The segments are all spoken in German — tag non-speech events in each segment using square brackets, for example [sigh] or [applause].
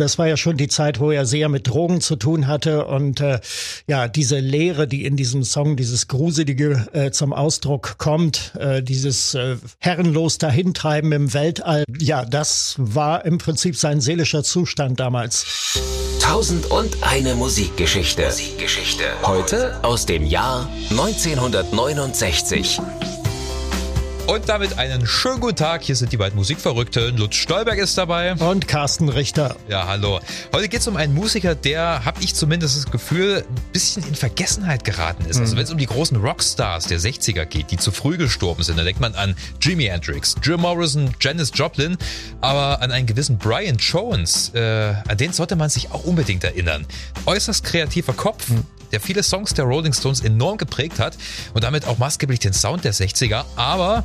Das war ja schon die Zeit, wo er sehr mit Drogen zu tun hatte und äh, ja, diese Leere, die in diesem Song, dieses Gruselige äh, zum Ausdruck kommt, äh, dieses äh, herrenlos dahintreiben im Weltall, ja, das war im Prinzip sein seelischer Zustand damals. Tausend und eine Musikgeschichte. Musikgeschichte. Heute aus dem Jahr 1969. Und damit einen schönen guten Tag. Hier sind die beiden Musikverrückten. Lutz Stolberg ist dabei. Und Carsten Richter. Ja, hallo. Heute geht es um einen Musiker, der, habe ich zumindest das Gefühl, ein bisschen in Vergessenheit geraten ist. Also mhm. Also wenn es um die großen Rockstars der 60er geht, die zu früh gestorben sind, dann denkt man an Jimi Hendrix, Jim Morrison, Janis Joplin, aber an einen gewissen Brian Jones, äh, an den sollte man sich auch unbedingt erinnern. Äußerst kreativer Kopf, mhm der viele Songs der Rolling Stones enorm geprägt hat und damit auch maßgeblich den Sound der 60er, aber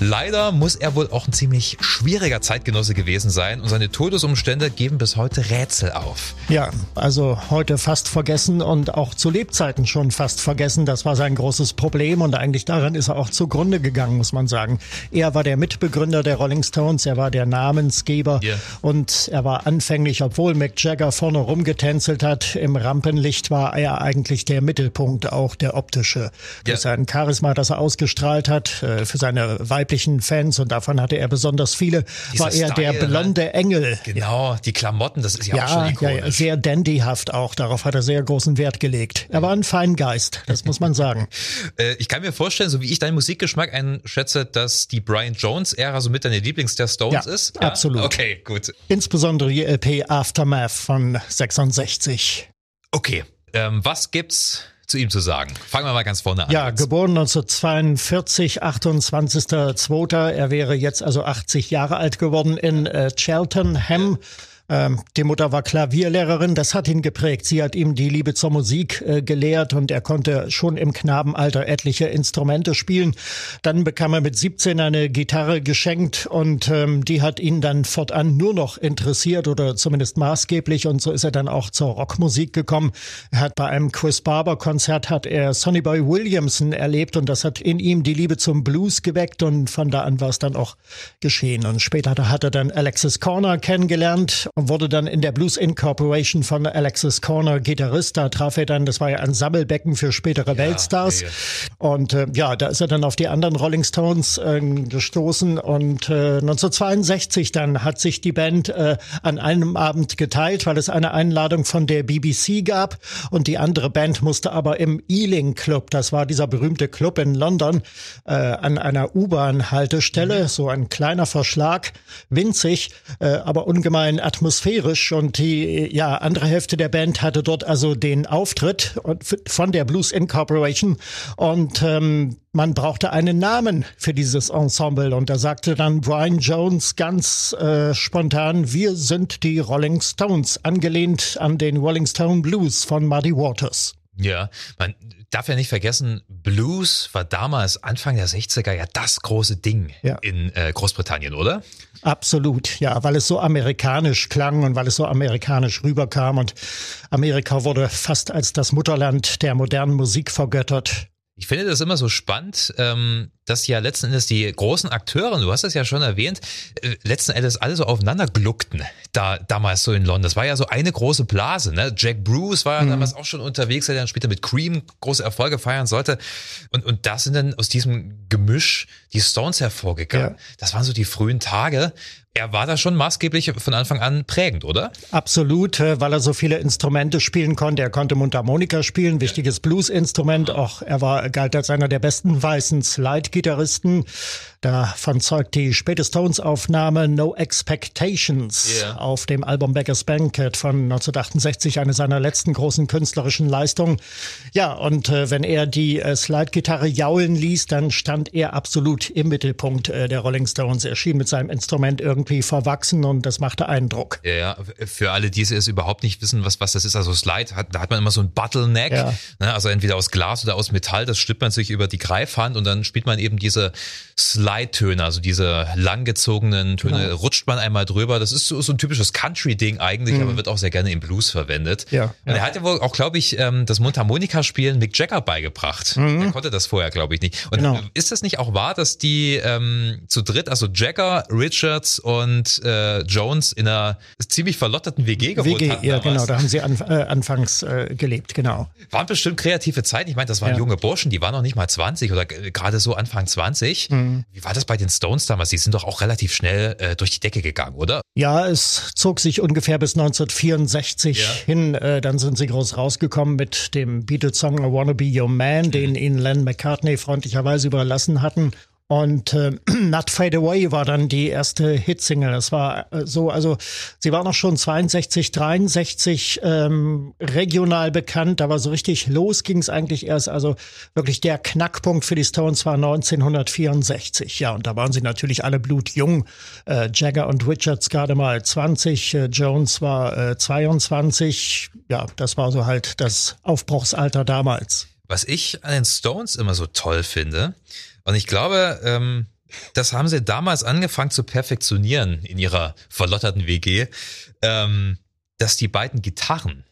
Leider muss er wohl auch ein ziemlich schwieriger Zeitgenosse gewesen sein und seine Todesumstände geben bis heute Rätsel auf. Ja, also heute fast vergessen und auch zu Lebzeiten schon fast vergessen. Das war sein großes Problem und eigentlich daran ist er auch zugrunde gegangen, muss man sagen. Er war der Mitbegründer der Rolling Stones, er war der Namensgeber yeah. und er war anfänglich, obwohl Mick Jagger vorne rumgetänzelt hat, im Rampenlicht war er eigentlich der Mittelpunkt, auch der optische. Für yeah. sein Charisma, das er ausgestrahlt hat, äh, für seine weiblichen Fans und davon hatte er besonders viele, Dieser war er Style, der ne? blonde Engel. Genau, die Klamotten, das ist ja, ja auch schon ikonisch. Ja, sehr dandyhaft auch, darauf hat er sehr großen Wert gelegt. Er war ein Feingeist, das muss man sagen. [laughs] Äh, ich kann mir vorstellen, so wie ich deinen Musikgeschmack einschätze, dass die Brian Jones-Ära so mit deine Lieblings der Stones ja, ist? Ja, absolut. Okay, gut. Insbesondere die LP Aftermath von 66. Okay, ähm, was gibt's zu ihm zu sagen? Fangen wir mal ganz vorne an. Ja, jetzt. geboren 1942, 28.02. Er wäre jetzt also 80 Jahre alt geworden in äh, Cheltenham. Ja ähm, die Mutter war Klavierlehrerin, das hat ihn geprägt. Sie hat ihm die Liebe zur Musik äh, gelehrt und er konnte schon im Knabenalter etliche Instrumente spielen. Dann bekam er mit 17 eine Gitarre geschenkt und ähm, die hat ihn dann fortan nur noch interessiert oder zumindest maßgeblich und so ist er dann auch zur Rockmusik gekommen. Er hat bei einem Chris Barber Konzert hat er Sonny Boy Williamson erlebt und das hat in ihm die Liebe zum Blues geweckt und von da an war es dann auch geschehen. Und später hat er dann Alexis Corner kennengelernt und wurde dann in der Blues Incorporation von Alexis Corner Gitarrist. Da traf er dann, das war ja ein Sammelbecken für spätere Weltstars. Ja, ja. Und äh, ja, da ist er dann auf die anderen Rolling Stones äh, gestoßen. Und äh, 1962 dann hat sich die Band äh, an einem Abend geteilt, weil es eine Einladung von der BBC gab. Und die andere Band musste aber im Ealing Club, das war dieser berühmte Club in London, äh, an einer U-Bahn-Haltestelle, mhm. so ein kleiner Verschlag, winzig, äh, aber ungemein atmosphärisch atmosphärisch und die ja andere Hälfte der Band hatte dort also den Auftritt von der Blues Incorporation und ähm, man brauchte einen Namen für dieses Ensemble und da sagte dann Brian Jones ganz äh, spontan, wir sind die Rolling Stones, angelehnt an den Rolling Stone Blues von Muddy Waters. Ja, man darf ja nicht vergessen, Blues war damals Anfang der 60er ja das große Ding ja. in äh, Großbritannien, oder? Absolut, ja, weil es so amerikanisch klang und weil es so amerikanisch rüberkam und Amerika wurde fast als das Mutterland der modernen Musik vergöttert. Ich finde das immer so spannend, ähm, dass ja letzten Endes die großen Akteure, du hast es ja schon erwähnt, äh, letzten Endes alle so aufeinander gluckten, da damals so in London. Das war ja so eine große Blase. Ne? Jack Bruce war ja mhm. damals auch schon unterwegs, der dann später mit Cream große Erfolge feiern sollte. Und, und da sind dann aus diesem Gemisch die Stones hervorgegangen. Ja. Das waren so die frühen Tage. Er war da schon maßgeblich von Anfang an prägend, oder? Absolut, äh, weil er so viele Instrumente spielen konnte. Er konnte Mundharmonika spielen, wichtiges Blues-Instrument. Auch er war galt als einer der besten weißen Slide-Gitarristen. Davon zeugt die späte Stones-Aufnahme No Expectations yeah. auf dem Album Beggars Banquet von 1968, eine seiner letzten großen künstlerischen Leistungen. Ja, und äh, wenn er die äh, Slide-Gitarre jaulen ließ, dann stand er absolut im Mittelpunkt äh, der Rolling Stones. Er schien mit seinem Instrument irgendwie verwachsen und das machte Eindruck. Ja, ja. für alle, die es überhaupt nicht wissen, was, was das ist, also Slide, hat, da hat man immer so ein Bottleneck, ja. ne, also entweder aus Glas oder aus Metall, das stülpt man sich über die Greifhand und dann spielt man eben eben diese Slide-Töne, also diese langgezogenen Töne, genau. rutscht man einmal drüber. Das ist so, so ein typisches Country-Ding eigentlich, mhm. aber wird auch sehr gerne im Blues verwendet. Ja, und er hat ja wohl auch, glaube ich, ähm, das Mundharmonika-Spielen Mick Jagger beigebracht. Mhm. Der konnte das vorher, glaube ich, nicht. Und genau. ist das nicht auch wahr, dass die ähm, zu dritt, also Jagger, Richards und äh, Jones in einer ziemlich verlotterten WG gewohnt WG, hatten? Ja, genau, da haben sie an, äh, anfangs äh, gelebt, genau. Waren bestimmt kreative Zeiten. Ich meine, das waren ja. junge Burschen, die waren noch nicht mal 20 oder gerade so Anfang 20. Mhm. Mhm. Wie war das bei den Stones damals? Die sind doch auch relativ schnell äh, durch die Decke gegangen, oder? Ja, es zog sich ungefähr bis 1964 ja. hin. Äh, dann sind sie groß rausgekommen mit dem Beatles-Song I Wanna Be Your Man, mhm. den ihnen Len McCartney freundlicherweise überlassen hatten. Und äh, [clears throat] Not Fade Away war dann die erste Hitsingle. Das war äh, so, also sie war noch schon 62, 63 ähm, regional bekannt, aber so richtig los ging es eigentlich erst. Also wirklich der Knackpunkt für die Stones war 1964. Ja, und da waren sie natürlich alle blutjung. Äh, Jagger und Richards gerade mal 20, äh, Jones war äh, 22. Ja, das war so halt das Aufbruchsalter damals. Was ich an den Stones immer so toll finde, und ich glaube, ähm, das haben sie damals angefangen zu perfektionieren in ihrer verlotterten WG, ähm, dass die beiden Gitarren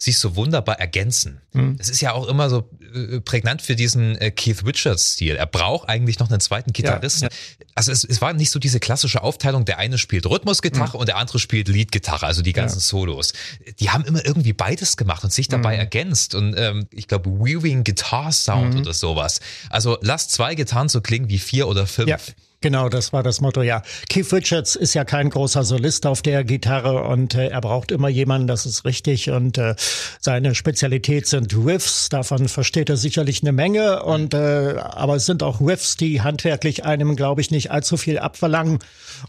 sich so wunderbar ergänzen. Mhm. Das ist ja auch immer so äh, prägnant für diesen äh, Keith Richards-Stil. Er braucht eigentlich noch einen zweiten Gitarristen. Ja, ja. Also es, es war nicht so diese klassische Aufteilung, der eine spielt Rhythmusgitarre mhm. und der andere spielt Leadgitarre, also die ganzen ja. Solos. Die haben immer irgendwie beides gemacht und sich dabei mhm. ergänzt. Und ähm, ich glaube, Weaving Guitar Sound mhm. oder sowas. Also lass zwei Gitarren so klingen wie vier oder fünf. Genau, das war das Motto, ja. Keith Richards ist ja kein großer Solist auf der Gitarre und äh, er braucht immer jemanden, das ist richtig. Und äh, seine Spezialität sind Riffs, davon versteht er sicherlich eine Menge. Und äh, aber es sind auch Riffs, die handwerklich einem, glaube ich, nicht allzu viel abverlangen.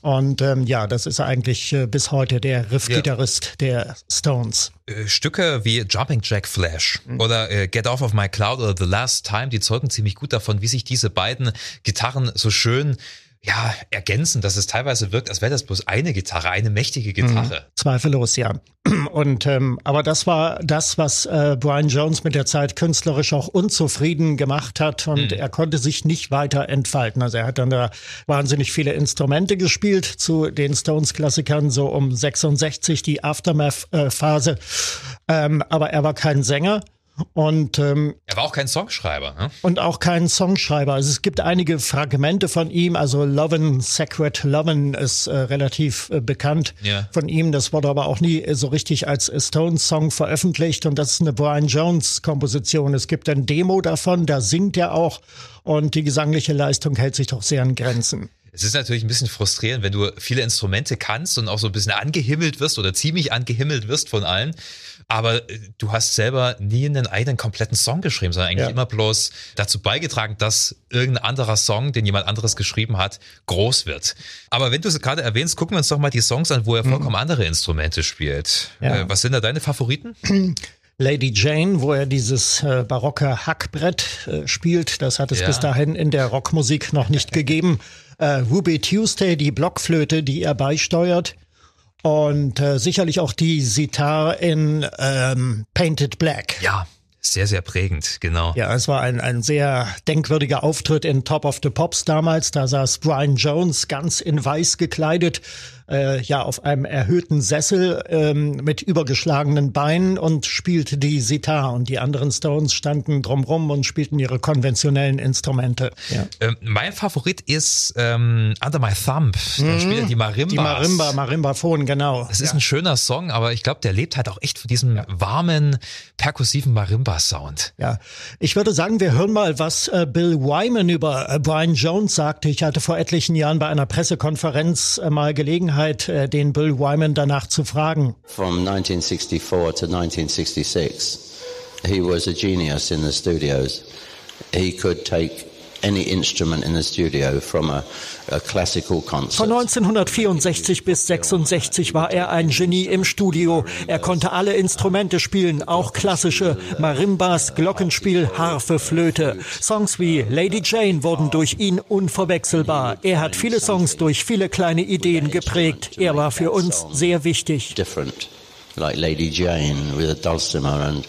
Und ähm, ja, das ist eigentlich äh, bis heute der Riff-Gitarrist ja. der Stones. Äh, Stücke wie Jumping Jack Flash mhm. oder äh, Get Off of My Cloud oder The Last Time, die zeugen ziemlich gut davon, wie sich diese beiden Gitarren so schön ja, ergänzen, dass es teilweise wirkt, als wäre das bloß eine Gitarre, eine mächtige Gitarre. Mhm, zweifellos, ja. [clears throat] Und ähm, aber das war das, was äh, Brian Jones mit der Zeit künstlerisch auch unzufrieden gemacht hat und mhm. er konnte sich nicht weiter entfalten. Also er hat dann da wahnsinnig viele Instrumente gespielt zu den Stones-Klassikern, so um 66 die Aftermath-Phase. Ähm, aber er war kein Sänger. Und ähm, er war auch kein Songschreiber. Ne? Und auch kein Songschreiber. Also es gibt einige Fragmente von ihm. Also Lovin' Sacred Lovin' ist äh, relativ äh, bekannt ja. von ihm. Das wurde aber auch nie so richtig als Stones-Song veröffentlicht. Und das ist eine Brian Jones-Komposition. Es gibt ein Demo davon, da singt er auch. Und die gesangliche Leistung hält sich doch sehr an Grenzen. Es ist natürlich ein bisschen frustrierend, wenn du viele Instrumente kannst und auch so ein bisschen angehimmelt wirst oder ziemlich angehimmelt wirst von allen. Aber äh, du hast selber nie einen eigenen kompletten Song geschrieben, sondern eigentlich ja. immer bloß dazu beigetragen, dass irgendein anderer Song, den jemand anderes geschrieben hat, groß wird. Aber wenn du es gerade erwähnst, gucken wir uns doch mal die Songs an, wo er mhm. vollkommen andere Instrumente spielt. Ja. Äh, was sind da deine Favoriten? [clears throat] Lady Jane, wo er dieses äh, barocke Hackbrett äh, spielt. Das hat es ja. bis dahin in der Rockmusik noch nicht gegeben. Äh, Ruby Tuesday, die Blockflöte, die er beisteuert. Und äh, sicherlich auch die Sitar in ähm, Painted Black. Ja, sehr, sehr prägend, genau. Ja, es war ein, ein sehr denkwürdiger Auftritt in Top of the Pops damals. Da saß Brian Jones ganz in weiß gekleidet äh, ja auf einem erhöhten Sessel ähm, mit übergeschlagenen Beinen und spielte die Sitar und die anderen Stones standen drumrum und spielten ihre konventionellen Instrumente. Ja. Ähm, mein Favorit ist ähm, Under My Thumb. Da mhm. spielt er die Marimba. Die Marimba, Marimbaphon, genau. Es ist ja. ein schöner Song, aber ich glaube, der lebt halt auch echt von diesem ja. warmen, perkussiven Marimba-Sound. Ja, ich würde sagen, wir hören mal, was äh, Bill Wyman über äh, Brian Jones sagte. Ich hatte vor etlichen Jahren bei einer Pressekonferenz äh, mal Gelegenheit, Gelegenheit, äh, den Bill Wyman danach zu fragen. From 1964 to 1966, he was a genius in the studios. He could take any instrument in the studio from a, a classical concert. Von 1964 bis 66 war er ein Genie im Studio. Er konnte alle Instrumente spielen, auch klassische Marimbas, Glockenspiel, Harfe, Flöte. Songs wie Lady Jane wurden durch ihn unverwechselbar. Er hat viele Songs durch viele kleine Ideen geprägt. Er war für uns sehr wichtig. Different, like Lady Jane with a dulcimer and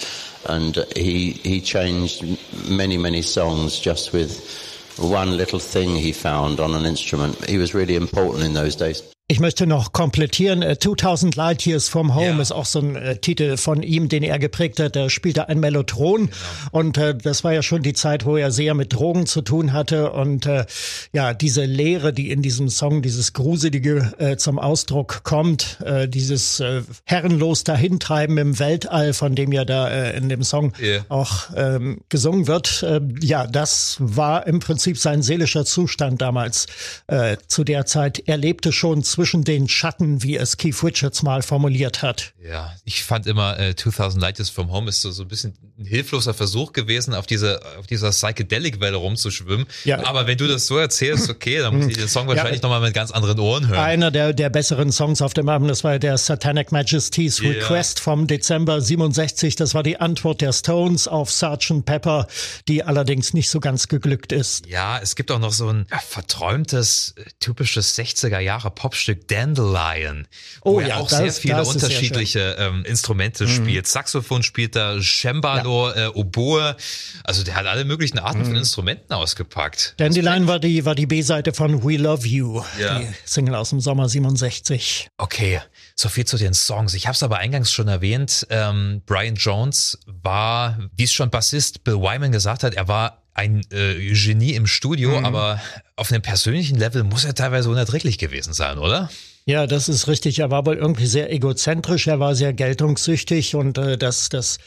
and he he changed many many songs just with one little thing he found on an instrument. He was really important in those days. Ich möchte noch komplettieren. 2000 äh, Light Years from Home ja. ist auch so ein äh, Titel von ihm, den er geprägt hat. Er ein Mellotron. Genau. Und äh, das war ja schon die Zeit, wo er sehr mit Drogen zu tun hatte. Und äh, ja, diese Leere, die in diesem Song, dieses Gruselige äh, zum Ausdruck kommt, äh, dieses äh, herrenlos dahintreiben im Weltall, von dem ja da äh, in dem Song yeah. auch ähm, gesungen wird. Äh, ja, das war im Prinzip sein seelischer Zustand damals äh, zu der Zeit. Er lebte schon zwischen den Schatten, wie es Keith Richards mal formuliert hat. Ja, ich fand immer äh, 2000 Light Years from Home ist so, so ein bisschen ein hilfloser Versuch gewesen, auf diese auf dieser Psychedelic-Welle rumzuschwimmen. Ja. Aber wenn du das so erzählst, okay, dann muss ich den Song wahrscheinlich ja, nochmal mit ganz anderen Ohren hören. Einer der, der besseren Songs auf dem Album, das war der Satanic Majesty's yeah. Request vom Dezember 67. Das war die Antwort der Stones auf Sgt. Pepper, die allerdings nicht so ganz geglückt ist. Ja, es gibt auch noch so ein verträumtes, typisches 60er Jahre Popstück Dandelion, wo oh, er ja, auch sehr viele unterschiedliche sehr ähm, Instrumente mhm. spielt. Saxophon spielt er, Cembalo, ja. äh, Oboe. Also der hat alle möglichen Arten mhm. von Instrumenten ausgepackt. Dandelion war die, war die B-Seite von We Love You, ja. die Single aus dem Sommer 67. Okay, so viel zu den Songs. Ich habe es aber eingangs schon erwähnt. Ähm, Brian Jones war, wie es schon Bassist Bill Wyman gesagt hat, er war ein äh, Genie im Studio, mhm. aber auf einem persönlichen Level muss er teilweise unerträglich gewesen sein, oder? Ja, das ist richtig. Er war wohl irgendwie sehr egozentrisch, er war sehr geltungssüchtig und äh, das, das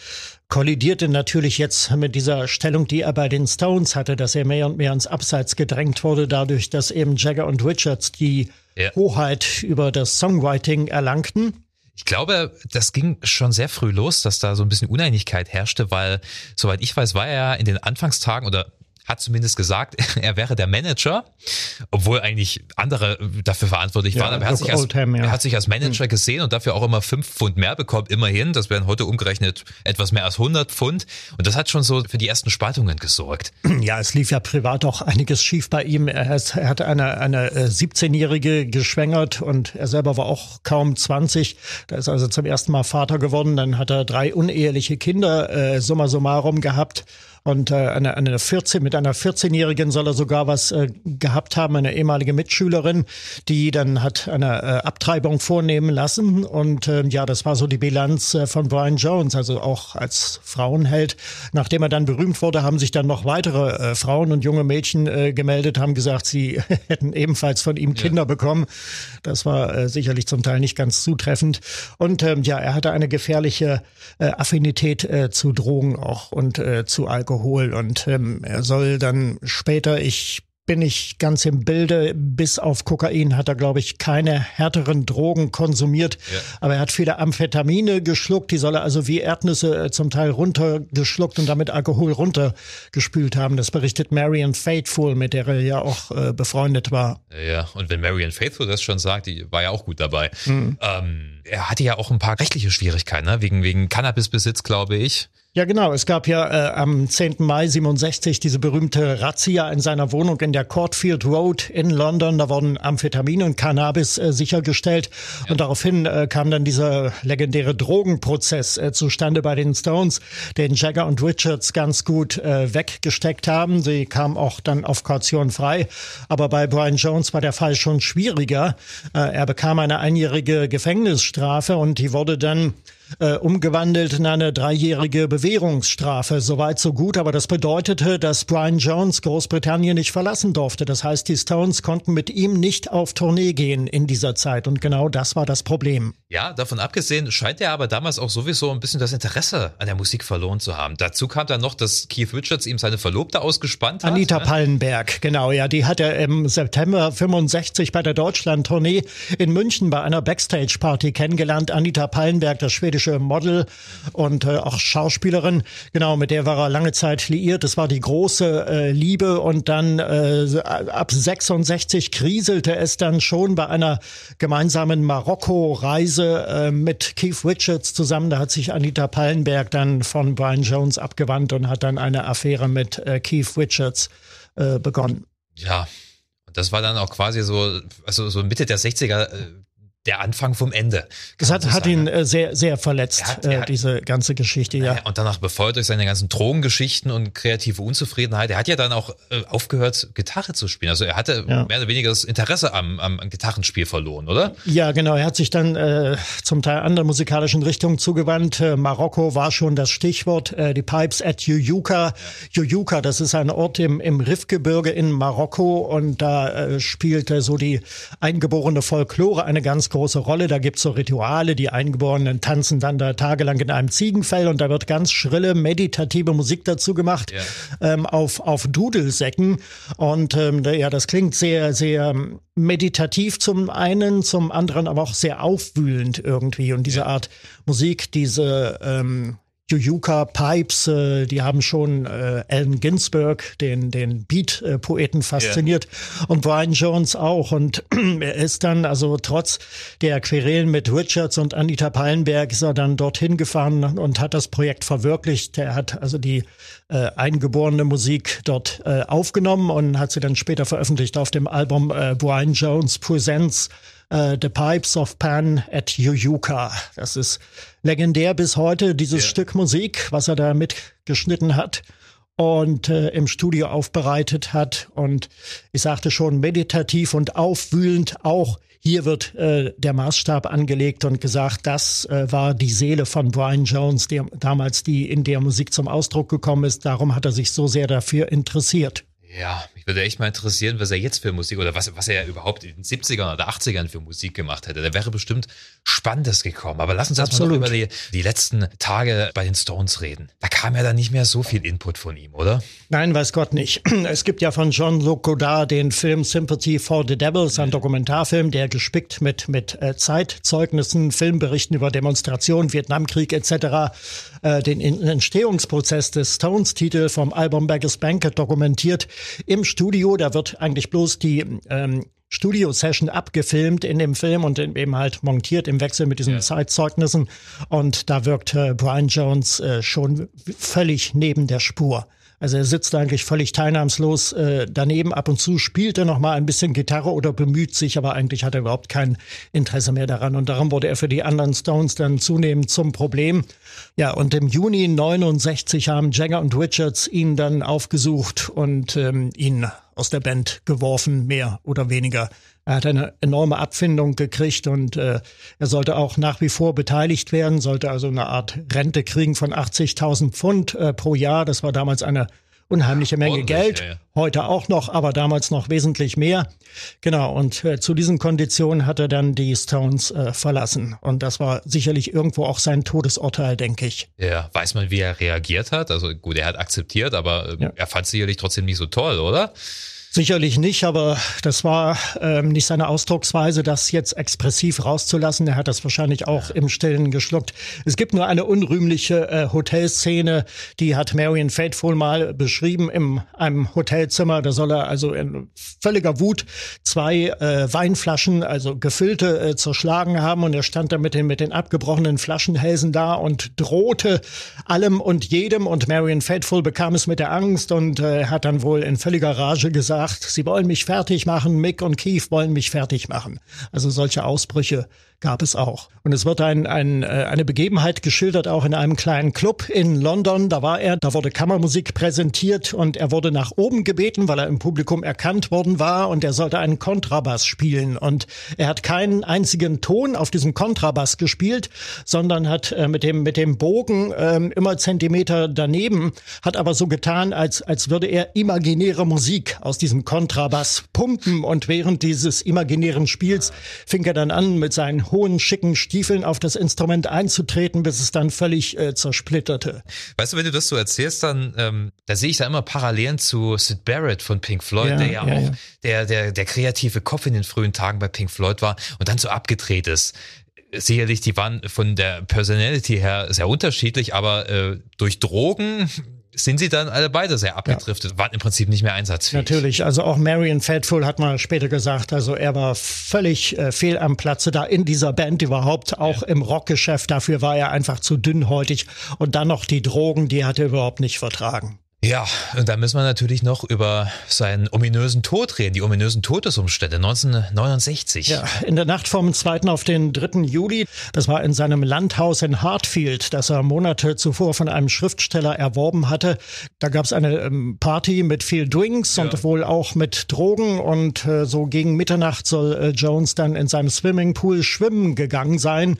kollidierte natürlich jetzt mit dieser Stellung, die er bei den Stones hatte, dass er mehr und mehr ins Abseits gedrängt wurde, dadurch, dass eben Jagger und Richards die ja. Hoheit über das Songwriting erlangten. Ich glaube, das ging schon sehr früh los, dass da so ein bisschen Uneinigkeit herrschte, weil, soweit ich weiß, war er in den Anfangstagen oder hat zumindest gesagt, [laughs] er wäre der Manager, obwohl eigentlich andere dafür verantwortlich ja, waren. Aber er hat, sich als, Oldham, ja. er hat sich als Manager hm. gesehen und dafür auch immer fünf Pfund mehr bekommen, immerhin. Das wären heute umgerechnet etwas mehr als 100 Pfund. Und das hat schon so für die ersten Spaltungen gesorgt. [clears throat] Ja, es lief ja privat auch einiges schief bei ihm. Er, er hat eine, eine 17-Jährige äh, geschwängert und er selber war auch kaum 20. Da ist also zum ersten Mal Vater geworden. Dann hat er drei uneheliche Kinder, äh, summa summarum gehabt. Und äh, eine, eine 14, mit einer 14-Jährigen soll er sogar was äh, gehabt haben, eine ehemalige Mitschülerin, die dann hat eine äh, Abtreibung vornehmen lassen. Und äh, ja, das war so die Bilanz äh, von Brian Jones, also auch als Frauenheld. Nachdem er dann berühmt wurde, haben sich dann noch weitere äh, Frauen und junge Mädchen äh, gemeldet, haben gesagt, sie [laughs] hätten ebenfalls von ihm Kinder ja. bekommen. Das war äh, sicherlich zum Teil nicht ganz zutreffend. Und ähm, ja, er hatte eine gefährliche äh, Affinität äh, zu Drogen auch und äh, zu Alkohol. Alkohol und ähm, er soll dann später, ich bin ich ganz im Bilde. Bis auf Kokain hat er, glaube ich, keine härteren Drogen konsumiert. Ja. Aber er hat viele Amphetamine geschluckt. Die soll er also wie Erdnüsse äh, zum Teil runtergeschluckt und damit Alkohol runtergespült haben. Das berichtet Marion Faithful, mit der er ja auch äh, befreundet war. Ja, und wenn Marion Faithful das schon sagt, die war ja auch gut dabei. Mhm. Ähm, er hatte ja auch ein paar rechtliche Schwierigkeiten, ne? wegen, wegen Cannabisbesitz, glaube ich. Ja, genau. Es gab ja äh, am 10. Mai 67 diese berühmte Razzia in seiner Wohnung in der Courtfield Road in London. Da wurden Amphetamin und Cannabis äh, sichergestellt. Ja. Und daraufhin äh, kam dann dieser legendäre Drogenprozess äh, zustande bei den Stones, den Jagger und Richards ganz gut äh, weggesteckt haben. Sie kamen auch dann auf Kaution frei. Aber bei Brian Jones war der Fall schon schwieriger. Äh, er bekam eine einjährige Gefängnisstrafe und die wurde dann äh, umgewandelt in eine dreijährige Bewährungsstrafe. Soweit so gut, aber das bedeutete, dass Brian Jones Großbritannien nicht verlassen durfte. Das heißt, die Stones konnten mit ihm nicht auf Tournee gehen in dieser Zeit und genau das war das Problem. Ja, davon abgesehen scheint er aber damals auch sowieso ein bisschen das Interesse an der Musik verloren zu haben. Dazu kam dann noch, dass Keith Richards ihm seine Verlobte ausgespannt hat. Anita ne? Pallenberg, genau, ja, die hat er im September 65 bei der Deutschland-Tournee in München bei einer Backstage-Party kennengelernt. Anita Pallenberg, das schwedische schwedische Model und äh, auch Schauspielerin. Genau, mit der war er lange Zeit liiert. Das war die große äh, Liebe und dann äh, ab 66 kriselte es dann schon bei einer gemeinsamen Marokko-Reise äh, mit Keith Richards zusammen. Da hat sich Anita Pallenberg dann von Brian Jones abgewandt und hat dann eine Affäre mit äh, Keith Richards äh, begonnen. Ja, das war dann auch quasi so, also so Mitte der 60er der Anfang vom Ende. Das hat, so hat ihn äh, sehr, sehr verletzt, hat, äh, diese ganze Geschichte, ja. Und danach befeuert durch seine ganzen Drogengeschichten und kreative Unzufriedenheit. Er hat ja dann auch äh, aufgehört, Gitarre zu spielen. Also er hatte ja. mehr oder weniger das Interesse am, am, am Gitarrenspiel verloren, oder? Ja, genau. Er hat sich dann äh, zum Teil anderen musikalischen Richtungen zugewandt. Äh, Marokko war schon das Stichwort. Äh, die Pipes at Juyuka. Ja. Juyuka, das ist ein Ort im, im Riffgebirge in Marokko und da äh, spielte so die eingeborene Folklore eine ganz große Rolle. Da gibt's so Rituale, die Eingeborenen tanzen dann da tagelang in einem Ziegenfell und da wird ganz schrille, meditative Musik dazu gemacht ja. ähm, auf, auf Dudelsäcken. Und ähm, ja, das klingt sehr, sehr meditativ zum einen, zum anderen aber auch sehr aufwühlend irgendwie. Und diese ja. Art Musik, diese ähm, Juyuka Pipes, äh, die haben schon äh, Allen Ginsberg, den, den Beat-Poeten, fasziniert yeah. und Brian Jones auch. Und [clears throat] er ist dann, also trotz der Querelen mit Richards und Anita Pallenberg, ist er dann dorthin gefahren und hat das Projekt verwirklicht. Er hat also die äh, eingeborene Musik dort äh, aufgenommen und hat sie dann später veröffentlicht auf dem Album äh, Brian Jones Presents äh, The Pipes of Pan at Yuyuka. Das ist legendär bis heute, dieses ja. Stück Musik, was er da mitgeschnitten hat und äh, im Studio aufbereitet hat. Und ich sagte schon, meditativ und aufwühlend auch. Hier wird äh, der Maßstab angelegt und gesagt, das äh, war die Seele von Brian Jones, der damals die in der Musik zum Ausdruck gekommen ist. Darum hat er sich so sehr dafür interessiert. Ja, mich würde echt mal interessieren, was er jetzt für Musik oder was, was er überhaupt in den 70ern oder 80ern für Musik gemacht hätte. Da wäre bestimmt Spannendes gekommen. Aber lass uns erstmal über die, die letzten Tage bei den Stones reden. Da kam ja dann nicht mehr so viel Input von ihm, oder? Nein, weiß Gott nicht. [clears throat] Es gibt ja von Jean-Luc Godard den Film Sympathy for the Devils, ein Dokumentarfilm, der gespickt mit, mit äh, Zeitzeugnissen, Filmberichten über Demonstrationen, Vietnamkrieg etc. Äh, den Entstehungsprozess des Stones-Titel vom Album Beggars Banquet dokumentiert im Studio. Da wird eigentlich bloß die ähm, Studio-Session abgefilmt in dem Film und eben halt montiert im Wechsel mit diesen ja. Zeitzeugnissen. Und da wirkt äh, Brian Jones äh, schon völlig neben der Spur. Also er sitzt eigentlich völlig teilnahmslos äh, daneben. Ab und zu spielt er noch mal ein bisschen Gitarre oder bemüht sich, aber eigentlich hat er überhaupt kein Interesse mehr daran. Und darum wurde er für die anderen Stones dann zunehmend zum Problem. Ja, und im Juni 69 haben Jagger und Richards ihn dann aufgesucht und ähm, ihn aus der Band geworfen, mehr oder weniger. Er hat eine enorme Abfindung gekriegt und äh, er sollte auch nach wie vor beteiligt werden, sollte also eine Art Rente kriegen von 80.000 Pfund äh, pro Jahr. Das war damals eine unheimliche Menge Geld. Ja, ja. Heute auch noch, aber damals noch wesentlich mehr. Genau, und äh, zu diesen Konditionen hat er dann die Stones äh, verlassen. Und das war sicherlich irgendwo auch sein Todesurteil, denke ich. Ja, weiß man, wie er reagiert hat? Also gut, er hat akzeptiert, aber äh, ja. er fand es sicherlich trotzdem nicht so toll, oder? Sicherlich nicht, aber das war ähm, nicht seine Ausdrucksweise, das jetzt expressiv rauszulassen. Er hat das wahrscheinlich auch im Stillen geschluckt. Es gibt nur eine unrühmliche äh, Hotelszene, die hat Marion Faithful mal beschrieben in einem Hotelzimmer. Da soll er also in völliger Wut zwei äh, Weinflaschen, also gefüllte, äh, zerschlagen haben und er stand da mit den, mit den abgebrochenen Flaschenhälsen da und drohte allem und jedem und Marion Faithful bekam es mit der Angst und äh, hat dann wohl in völliger Rage gesagt, gesagt, sie wollen mich fertig machen, Mick und Keith wollen mich fertig machen. Also solche Ausbrüche gab es auch. Und es wird ein, ein, äh, eine Begebenheit geschildert, auch in einem kleinen Club in London. Da war er, da wurde Kammermusik präsentiert und er wurde nach oben gebeten, weil er im Publikum erkannt worden war und er sollte einen Kontrabass spielen. Und er hat keinen einzigen Ton auf diesem Kontrabass gespielt, sondern hat äh, mit, dem, mit dem Bogen äh, immer Zentimeter daneben, hat aber so getan, als, als würde er imaginäre Musik aus diesem Kontrabass pumpen. Und während dieses imaginären Spiels fing er dann an, mit seinen hohen, schicken Stiefeln auf das Instrument einzutreten, bis es dann völlig äh, zersplitterte. Weißt du, wenn du das so erzählst, dann ähm, da sehe ich da immer Parallelen zu Sid Barrett von Pink Floyd, ja, der ja, ja auch ja. Der, der, der kreative Kopf in den frühen Tagen bei Pink Floyd war und dann so abgedreht ist sicherlich, die waren von der Personality her sehr unterschiedlich, aber äh, durch Drogen sind sie dann alle beide sehr abgedriftet, ja. waren im Prinzip nicht mehr einsatzfähig. Natürlich, also auch Marion Faithful hat mal später gesagt, also er war völlig äh, fehl am Platze da in dieser Band überhaupt, auch ja. im Rockgeschäft, dafür war er einfach zu dünnhäutig und dann noch die Drogen, die hat er überhaupt nicht vertragen. Ja, und da müssen wir natürlich noch über seinen ominösen Tod reden, die ominösen Todesumstände 1969. Ja, in der Nacht vom 2. auf den 3. Juli, das war in seinem Landhaus in Hartfield, das er Monate zuvor von einem Schriftsteller erworben hatte. Da gab es eine ähm, Party mit viel Drinks ja. und wohl auch mit Drogen und äh, so gegen Mitternacht soll äh, Jones dann in seinem Swimmingpool schwimmen gegangen sein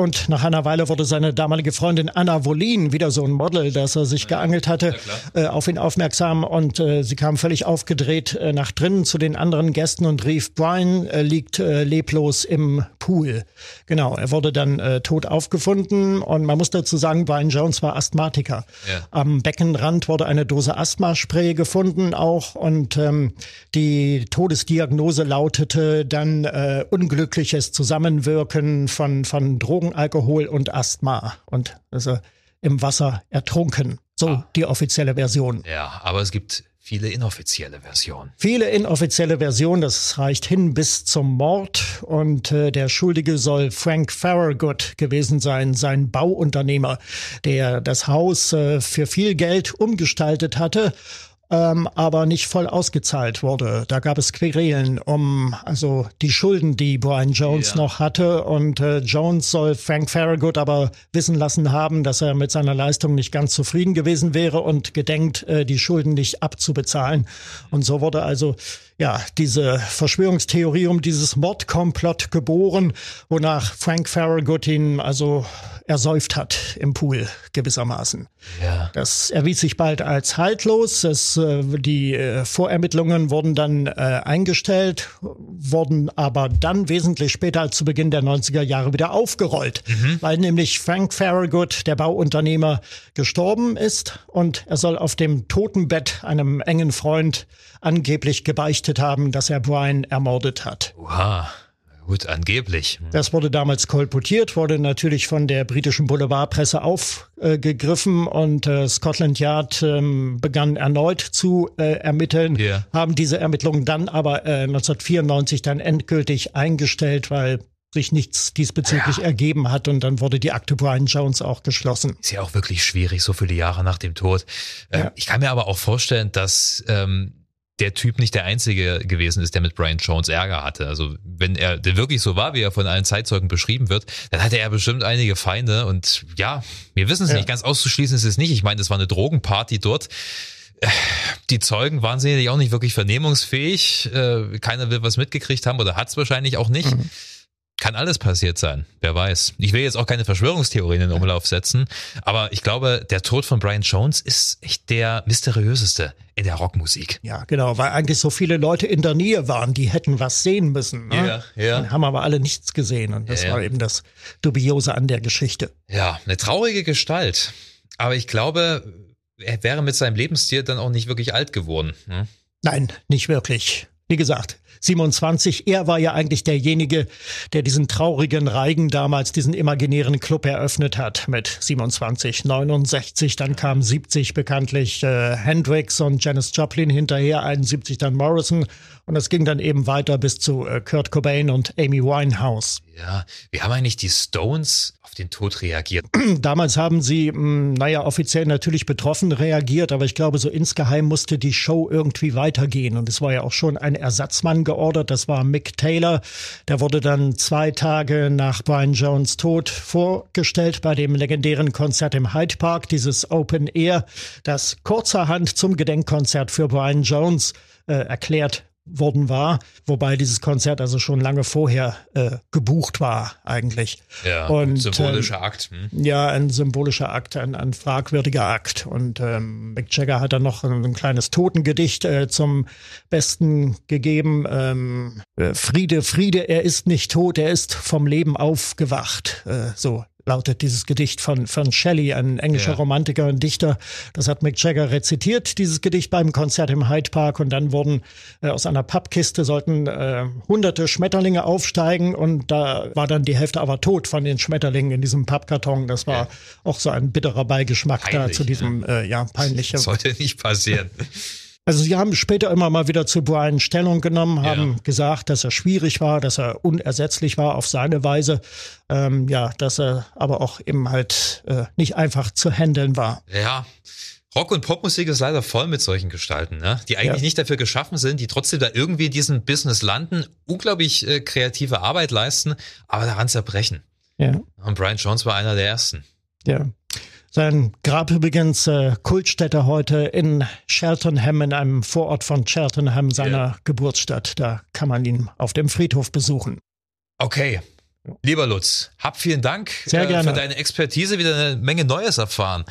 und nach einer Weile wurde seine damalige Freundin Anna Wolin, wieder so ein Model, das er sich geangelt hatte, äh, auf ihn aufmerksam und äh, sie kam völlig aufgedreht äh, nach drinnen zu den anderen Gästen und rief, Brian äh, liegt äh, leblos im Pool. Genau, er wurde dann äh, tot aufgefunden und man muss dazu sagen, Brian Jones war Asthmatiker. Ja. Am Beckenrand wurde eine Dose Asthmaspray gefunden auch und ähm, die Todesdiagnose lautete dann unglückliches Zusammenwirken von, von Drogen Alkohol und Asthma und also im Wasser ertrunken. So ah. die offizielle Version. Ja, aber es gibt viele inoffizielle Versionen. Viele inoffizielle Versionen, das reicht hin bis zum Mord und äh, der Schuldige soll Frank Farragut gewesen sein, sein Bauunternehmer, der das Haus äh, für viel Geld umgestaltet hatte ähm, aber nicht voll ausgezahlt wurde. Da gab es Querelen um also die Schulden, die Brian Jones ja. noch hatte. Und äh, Jones soll Frank Farragut aber wissen lassen haben, dass er mit seiner Leistung nicht ganz zufrieden gewesen wäre und gedenkt, äh, die Schulden nicht abzubezahlen. Und so wurde also ja, diese Verschwörungstheorie um dieses Mordkomplott geboren, wonach Frank Farragut ihn also ersäuft hat im Pool gewissermaßen. Ja. Das erwies sich bald als haltlos. Es, äh, die äh, Vorermittlungen wurden dann äh, eingestellt, wurden aber dann wesentlich später als zu Beginn der 90er Jahre wieder aufgerollt, mhm. weil nämlich Frank Farragut, der Bauunternehmer, gestorben ist und er soll auf dem Totenbett einem engen Freund angeblich gebeichtet haben, dass er Brian ermordet hat. Oha. Gut, angeblich. Das wurde damals kolportiert, wurde natürlich von der britischen Boulevardpresse aufgegriffen äh, und äh, Scotland Yard ähm, begann erneut zu äh, ermitteln, yeah. haben diese Ermittlungen dann aber äh, 1994 dann endgültig eingestellt, weil sich nichts diesbezüglich ja. ergeben hat und dann wurde die Akte Brian Jones auch geschlossen. Ist ja auch wirklich schwierig, so viele Jahre nach dem Tod. Ähm, ja. Ich kann mir aber auch vorstellen, dass ähm, der Typ nicht der Einzige gewesen ist, der mit Brian Jones Ärger hatte. Also wenn er wirklich so war, wie er von allen Zeitzeugen beschrieben wird, dann hatte er bestimmt einige Feinde. Und ja, wir wissen es ja. nicht. Ganz auszuschließen ist es nicht. Ich meine, es war eine Drogenparty dort. Die Zeugen waren sicherlich auch nicht wirklich vernehmungsfähig. Äh, keiner will was mitgekriegt haben oder hat es wahrscheinlich auch nicht. Mhm. Kann alles passiert sein, wer weiß. Ich will jetzt auch keine Verschwörungstheorien in den Umlauf setzen, aber ich glaube, der Tod von Brian Jones ist echt der mysteriöseste in der Rockmusik. Ja, genau, weil eigentlich so viele Leute in der Nähe waren, die hätten was sehen müssen. Ne? Ja, ja. Haben aber alle nichts gesehen und das ja, war eben das Dubiose an der Geschichte. Ja, eine traurige Gestalt. Aber ich glaube, er wäre mit seinem Lebensstil dann auch nicht wirklich alt geworden. Ne? Nein, nicht wirklich. Wie gesagt, 27. Er war ja eigentlich derjenige, der diesen traurigen Reigen damals, diesen imaginären Club eröffnet hat mit 27, 69. Dann kam 70 bekanntlich äh, Hendrix und Janis Joplin hinterher, 71 dann Morrison und es ging dann eben weiter bis zu äh, Kurt Cobain und Amy Winehouse. Ja, wie haben eigentlich die Stones auf den Tod reagiert? [clears throat] Damals haben sie, hm, naja, offiziell natürlich betroffen reagiert, aber ich glaube, so insgeheim musste die Show irgendwie weitergehen. Und es war ja auch schon ein Ersatzmann geordert, das war Mick Taylor. Der wurde dann zwei Tage nach Brian Jones Tod vorgestellt bei dem legendären Konzert im Hyde Park, dieses Open Air, das kurzerhand zum Gedenkkonzert für Brian Jones äh, erklärt worden war, wobei dieses Konzert also schon lange vorher äh, gebucht war eigentlich. Ja, und, symbolischer ähm, Akt. Hm? Ja, ein symbolischer Akt, ein, ein fragwürdiger Akt. Und ähm, Mick Jagger hat dann noch ein, ein kleines Totengedicht äh, zum Besten gegeben. Ähm, äh, Friede, Friede, er ist nicht tot, er ist vom Leben aufgewacht. Äh, so lautet dieses Gedicht von, von Shelley, ein englischer ja. Romantiker und Dichter. Das hat Mick Jagger rezitiert, dieses Gedicht beim Konzert im Hyde Park. Und dann wurden äh, aus einer Pappkiste sollten äh, hunderte Schmetterlinge aufsteigen und da war dann die Hälfte aber tot von den Schmetterlingen in diesem Pappkarton. Das war ja. auch so ein bitterer Beigeschmack Peinlich, da zu diesem, äh, ja, peinlichen. Sollte nicht passieren. [laughs] Also sie haben später immer mal wieder zu Brian Stellung genommen, haben ja. gesagt, dass er schwierig war, dass er unersetzlich war auf seine Weise, ähm, ja, dass er aber auch eben halt äh, nicht einfach zu handeln war. Ja, Rock- und Popmusik ist leider voll mit solchen Gestalten, ne? die eigentlich ja. nicht dafür geschaffen sind, die trotzdem da irgendwie in diesem Business landen, unglaublich äh, kreative Arbeit leisten, aber daran zerbrechen. Ja. Und Brian Jones war einer der ersten. Ja. Sein Grab übrigens äh, Kultstätte heute in Cheltenham, in einem Vorort von Cheltenham, seiner ja. Geburtsstadt. Da kann man ihn auf dem Friedhof besuchen. Okay. Lieber Lutz, hab vielen Dank Sehr gerne. für deine Expertise, wieder eine Menge Neues erfahren.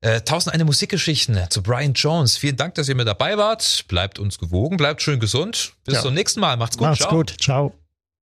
Äh, tausend eine Musikgeschichten zu Brian Jones. Vielen Dank, dass ihr mit dabei wart. Bleibt uns gewogen, bleibt schön gesund. Bis ja. zum nächsten Mal. Macht's gut. Macht's Ciao. gut. Ciao.